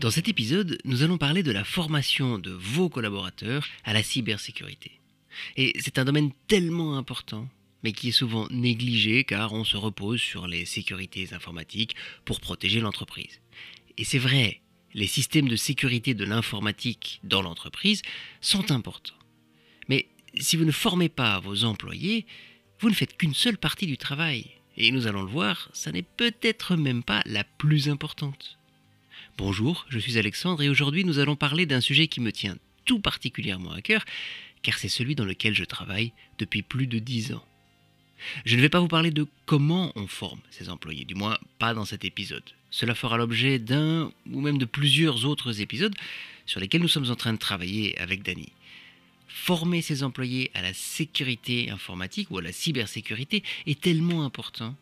Dans cet épisode, nous allons parler de la formation de vos collaborateurs à la cybersécurité. Et c'est un domaine tellement important, mais qui est souvent négligé car on se repose sur les sécurités informatiques pour protéger l'entreprise. Et c'est vrai, les systèmes de sécurité de l'informatique dans l'entreprise sont importants. Mais si vous ne formez pas vos employés, vous ne faites qu'une seule partie du travail. Et nous allons le voir, ça n'est peut-être même pas la plus importante. Bonjour, je suis Alexandre et aujourd'hui nous allons parler d'un sujet qui me tient tout particulièrement à cœur, car c'est celui dans lequel je travaille depuis plus de dix ans. Je ne vais pas vous parler de comment on forme ses employés, du moins pas dans cet épisode. Cela fera l'objet d'un ou même de plusieurs autres épisodes sur lesquels nous sommes en train de travailler avec Dany. Former ses employés à la sécurité informatique ou à la cybersécurité est tellement important,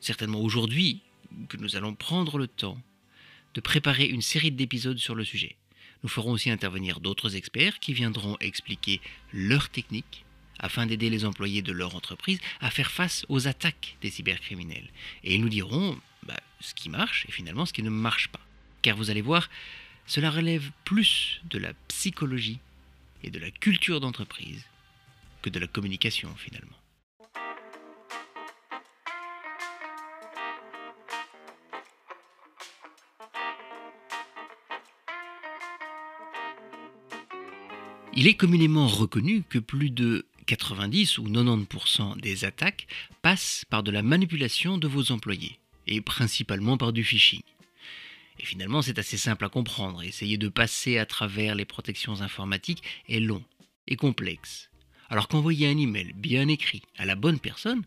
certainement aujourd'hui, que nous allons prendre le temps de préparer une série d'épisodes sur le sujet. Nous ferons aussi intervenir d'autres experts qui viendront expliquer leurs techniques afin d'aider les employés de leur entreprise à faire face aux attaques des cybercriminels. Et ils nous diront bah, ce qui marche et finalement ce qui ne marche pas. Car vous allez voir, cela relève plus de la psychologie et de la culture d'entreprise que de la communication finalement. Il est communément reconnu que plus de 90 ou 90% des attaques passent par de la manipulation de vos employés, et principalement par du phishing. Et finalement, c'est assez simple à comprendre. Essayer de passer à travers les protections informatiques est long et complexe. Alors qu'envoyer un email bien écrit à la bonne personne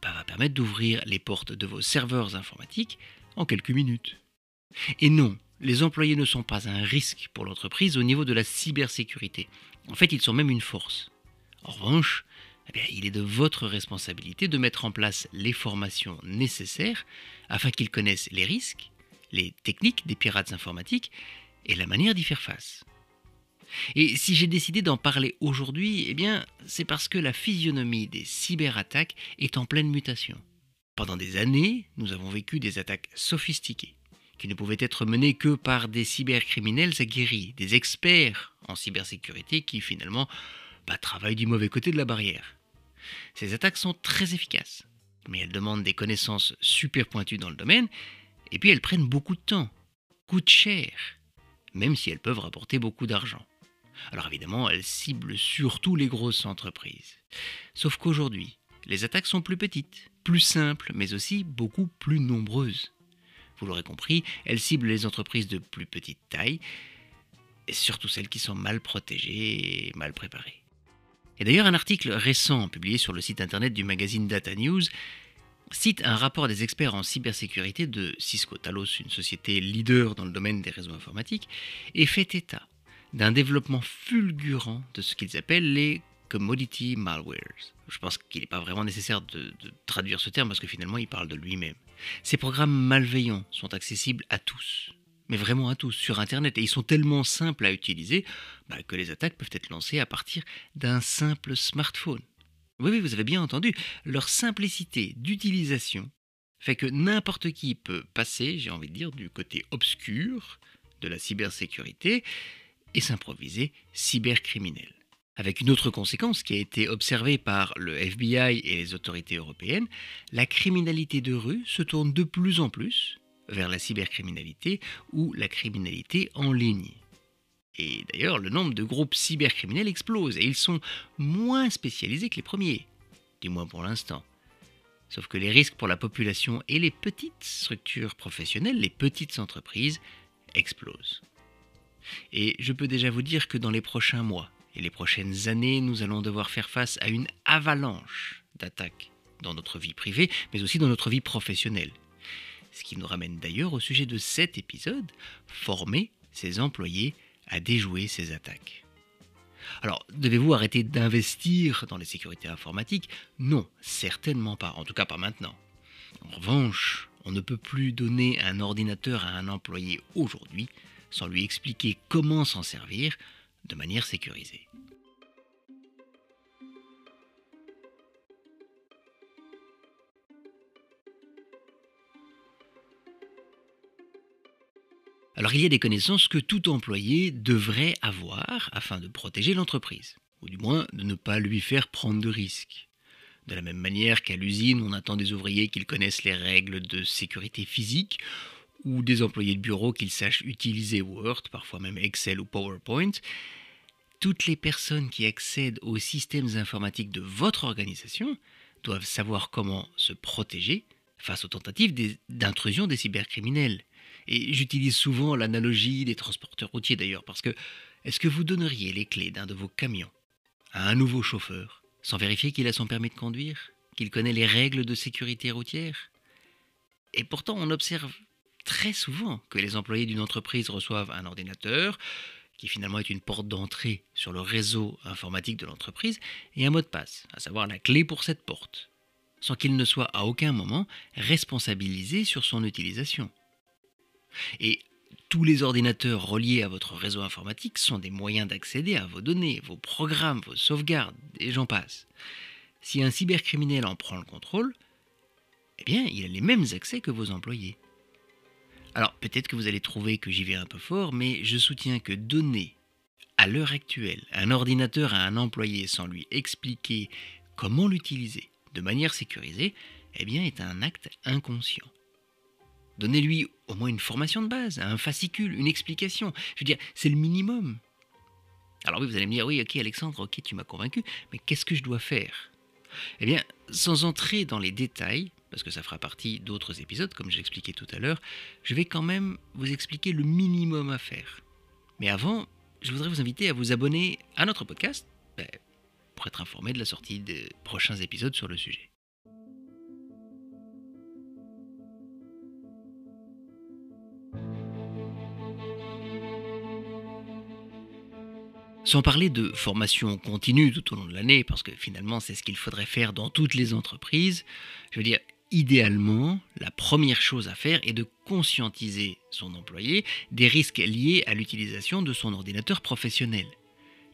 bah, va permettre d'ouvrir les portes de vos serveurs informatiques en quelques minutes. Et non, les employés ne sont pas un risque pour l'entreprise au niveau de la cybersécurité. En fait, ils sont même une force. En revanche, eh il est de votre responsabilité de mettre en place les formations nécessaires afin qu'ils connaissent les risques, les techniques des pirates informatiques et la manière d'y faire face. Et si j'ai décidé d'en parler aujourd'hui, eh c'est parce que la physionomie des cyberattaques est en pleine mutation. Pendant des années, nous avons vécu des attaques sophistiquées qui ne pouvaient être menées que par des cybercriminels aguerris, des experts en cybersécurité qui finalement bah, travaillent du mauvais côté de la barrière. Ces attaques sont très efficaces, mais elles demandent des connaissances super pointues dans le domaine, et puis elles prennent beaucoup de temps, coûtent cher, même si elles peuvent rapporter beaucoup d'argent. Alors évidemment, elles ciblent surtout les grosses entreprises. Sauf qu'aujourd'hui, les attaques sont plus petites, plus simples, mais aussi beaucoup plus nombreuses. Vous l'aurez compris, elles ciblent les entreprises de plus petite taille, et surtout celles qui sont mal protégées et mal préparées. Et d'ailleurs, un article récent publié sur le site internet du magazine Data News cite un rapport des experts en cybersécurité de Cisco Talos, une société leader dans le domaine des réseaux informatiques, et fait état d'un développement fulgurant de ce qu'ils appellent les commodity malwares. Je pense qu'il n'est pas vraiment nécessaire de, traduire ce terme parce que finalement il parle de lui-même. Ces programmes malveillants sont accessibles à tous, mais vraiment à tous, sur Internet, et ils sont tellement simples à utiliser bah, que les attaques peuvent être lancées à partir d'un simple smartphone. Oui, oui, vous avez bien entendu, leur simplicité d'utilisation fait que n'importe qui peut passer, j'ai envie de dire, du côté obscur de la cybersécurité et s'improviser cybercriminel. Avec une autre conséquence qui a été observée par le FBI et les autorités européennes, la criminalité de rue se tourne de plus en plus vers la cybercriminalité ou la criminalité en ligne. Et d'ailleurs, le nombre de groupes cybercriminels explose et ils sont moins spécialisés que les premiers, du moins pour l'instant. Sauf que les risques pour la population et les petites structures professionnelles, les petites entreprises, explosent. Et je peux déjà vous dire que dans les prochains mois et les prochaines années, nous allons devoir faire face à une avalanche d'attaques dans notre vie privée, mais aussi dans notre vie professionnelle. Ce qui nous ramène d'ailleurs au sujet de cet épisode, former ses employés à déjouer ces attaques. Alors, devez-vous arrêter d'investir dans les sécurités informatiques? Non, certainement pas, en tout cas pas maintenant. En revanche, on ne peut plus donner un ordinateur à un employé aujourd'hui sans lui expliquer comment s'en servir de manière sécurisée. Alors il y a des connaissances que tout employé devrait avoir afin de protéger l'entreprise, ou du moins de ne pas lui faire prendre de risques. De la même manière qu'à l'usine, on attend des ouvriers qu'ils connaissent les règles de sécurité physique, ou des employés de bureau qu'ils sachent utiliser Word, parfois même Excel ou PowerPoint, toutes les personnes qui accèdent aux systèmes informatiques de votre organisation doivent savoir comment se protéger face aux tentatives d'intrusion des cybercriminels. Et j'utilise souvent l'analogie des transporteurs routiers d'ailleurs, parce que est-ce que vous donneriez les clés d'un de vos camions à un nouveau chauffeur sans vérifier qu'il a son permis de conduire, qu'il connaît les règles de sécurité routière? Et pourtant, on observe très souvent que les employés d'une entreprise reçoivent un ordinateur, qui finalement est une porte d'entrée sur le réseau informatique de l'entreprise, et un mot de passe, à savoir la clé pour cette porte, sans qu'il ne soit à aucun moment responsabilisé sur son utilisation. Et tous les ordinateurs reliés à votre réseau informatique sont des moyens d'accéder à vos données, vos programmes, vos sauvegardes, et j'en passe. Si un cybercriminel en prend le contrôle, eh bien, il a les mêmes accès que vos employés. Alors peut-être que vous allez trouver que j'y vais un peu fort, mais je soutiens que donner à l'heure actuelle un ordinateur à un employé sans lui expliquer comment l'utiliser de manière sécurisée, eh bien est un acte inconscient. Donnez-lui au moins une formation de base, un fascicule, une explication. Je veux dire, c'est le minimum. Alors oui, vous allez me dire, oui, ok Alexandre, ok, tu m'as convaincu, mais qu'est-ce que je dois faire? Eh bien, sans entrer dans les détails, parce que ça fera partie d'autres épisodes, comme je tout à l'heure, je vais quand même vous expliquer le minimum à faire. Mais avant, je voudrais vous inviter à vous abonner à notre podcast ben, pour être informé de la sortie des prochains épisodes sur le sujet. Sans parler de formation continue tout au long de l'année, parce que finalement c'est ce qu'il faudrait faire dans toutes les entreprises, je veux dire, idéalement, la première chose à faire est de conscientiser son employé des risques liés à l'utilisation de son ordinateur professionnel.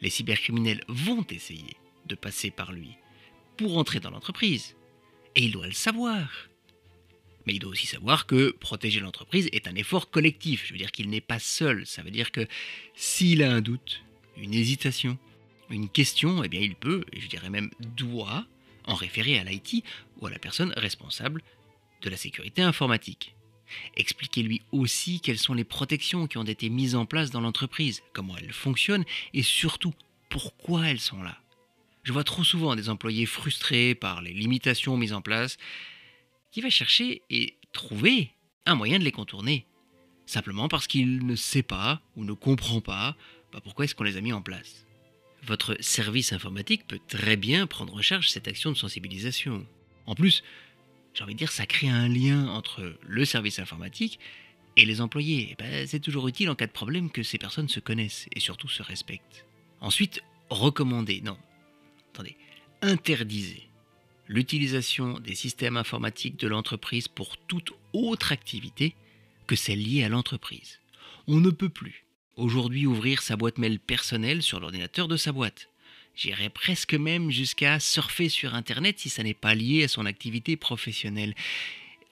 Les cybercriminels vont essayer de passer par lui pour entrer dans l'entreprise. Et il doit le savoir. Mais il doit aussi savoir que protéger l'entreprise est un effort collectif. Je veux dire qu'il n'est pas seul. Ça veut dire que s'il a un doute, une hésitation, une question, eh bien il peut, et je dirais même doit, en référer à l'IT ou à la personne responsable de la sécurité informatique. Expliquez-lui aussi quelles sont les protections qui ont été mises en place dans l'entreprise, comment elles fonctionnent et surtout pourquoi elles sont là. Je vois trop souvent des employés frustrés par les limitations mises en place qui va chercher et trouver un moyen de les contourner, simplement parce qu'il ne sait pas ou ne comprend pas bah, pourquoi est-ce qu'on les a mis en place? Votre service informatique peut très bien prendre en charge cette action de sensibilisation. En plus, j'ai envie de dire, ça crée un lien entre le service informatique et les employés. Ben, c'est toujours utile en cas de problème que ces personnes se connaissent et surtout se respectent. Ensuite, recommandez, non, attendez, interdisez l'utilisation des systèmes informatiques de l'entreprise pour toute autre activité que celle liée à l'entreprise. On ne peut plus aujourd'hui ouvrir sa boîte mail personnelle sur l'ordinateur de sa boîte. J'irais presque même jusqu'à surfer sur Internet si ça n'est pas lié à son activité professionnelle.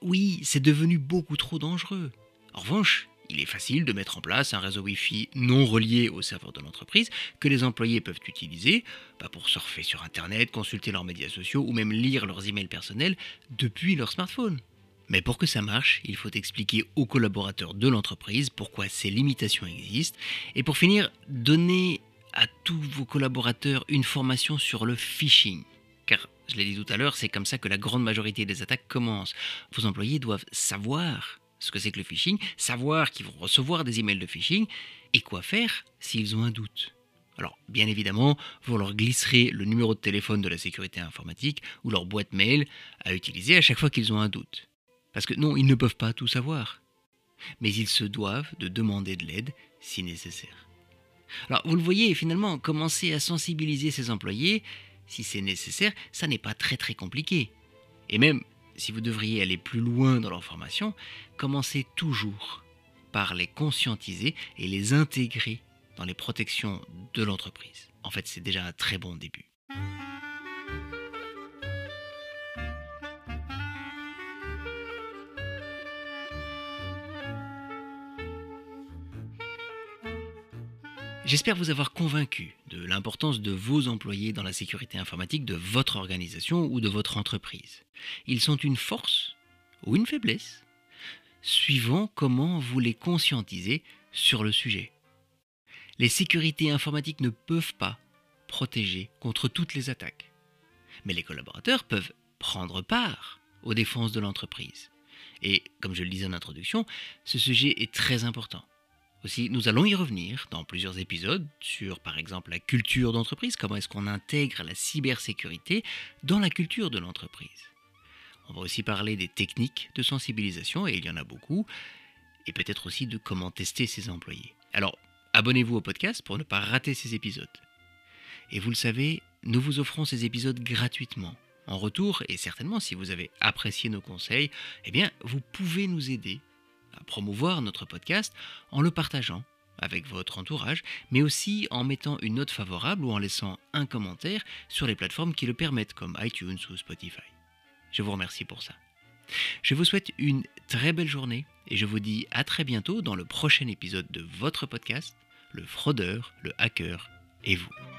Oui, c'est devenu beaucoup trop dangereux. En revanche, il est facile de mettre en place un réseau Wi-Fi non relié au serveur de l'entreprise que les employés peuvent utiliser pour surfer sur Internet, consulter leurs médias sociaux ou même lire leurs emails personnels depuis leur smartphone. Mais pour que ça marche, il faut expliquer aux collaborateurs de l'entreprise pourquoi ces limitations existent. Et pour finir, donner à tous vos collaborateurs une formation sur le phishing. Car, je l'ai dit tout à l'heure, c'est comme ça que la grande majorité des attaques commencent. Vos employés doivent savoir ce que c'est que le phishing, savoir qu'ils vont recevoir des emails de phishing et quoi faire s'ils ont un doute? Alors, bien évidemment, vous leur glisserez le numéro de téléphone de la sécurité informatique ou leur boîte mail à utiliser à chaque fois qu'ils ont un doute. Parce que non, ils ne peuvent pas tout savoir. Mais ils se doivent de demander de l'aide si nécessaire. Alors, vous le voyez, finalement, commencer à sensibiliser ses employés, si c'est nécessaire, ça n'est pas très très compliqué. Et même si vous devriez aller plus loin dans leur formation, commencez toujours par les conscientiser et les intégrer dans les protections de l'entreprise. En fait, c'est déjà un très bon début. J'espère vous avoir convaincu de l'importance de vos employés dans la sécurité informatique de votre organisation ou de votre entreprise. Ils sont une force ou une faiblesse, suivant comment vous les conscientisez sur le sujet. Les sécurités informatiques ne peuvent pas protéger contre toutes les attaques, mais les collaborateurs peuvent prendre part aux défenses de l'entreprise. Et comme je le disais en introduction, ce sujet est très important. Aussi, nous allons y revenir dans plusieurs épisodes sur, par exemple, la culture d'entreprise, comment est-ce qu'on intègre la cybersécurité dans la culture de l'entreprise. On va aussi parler des techniques de sensibilisation, et il y en a beaucoup, et peut-être aussi de comment tester ses employés. Alors, abonnez-vous au podcast pour ne pas rater ces épisodes. Et vous le savez, nous vous offrons ces épisodes gratuitement. En retour, et certainement si vous avez apprécié nos conseils, eh bien, vous pouvez nous aider à promouvoir notre podcast en le partageant avec votre entourage, mais aussi en mettant une note favorable ou en laissant un commentaire sur les plateformes qui le permettent, comme iTunes ou Spotify. Je vous remercie pour ça. Je vous souhaite une très belle journée et je vous dis à très bientôt dans le prochain épisode de votre podcast, Le fraudeur, le hacker et vous.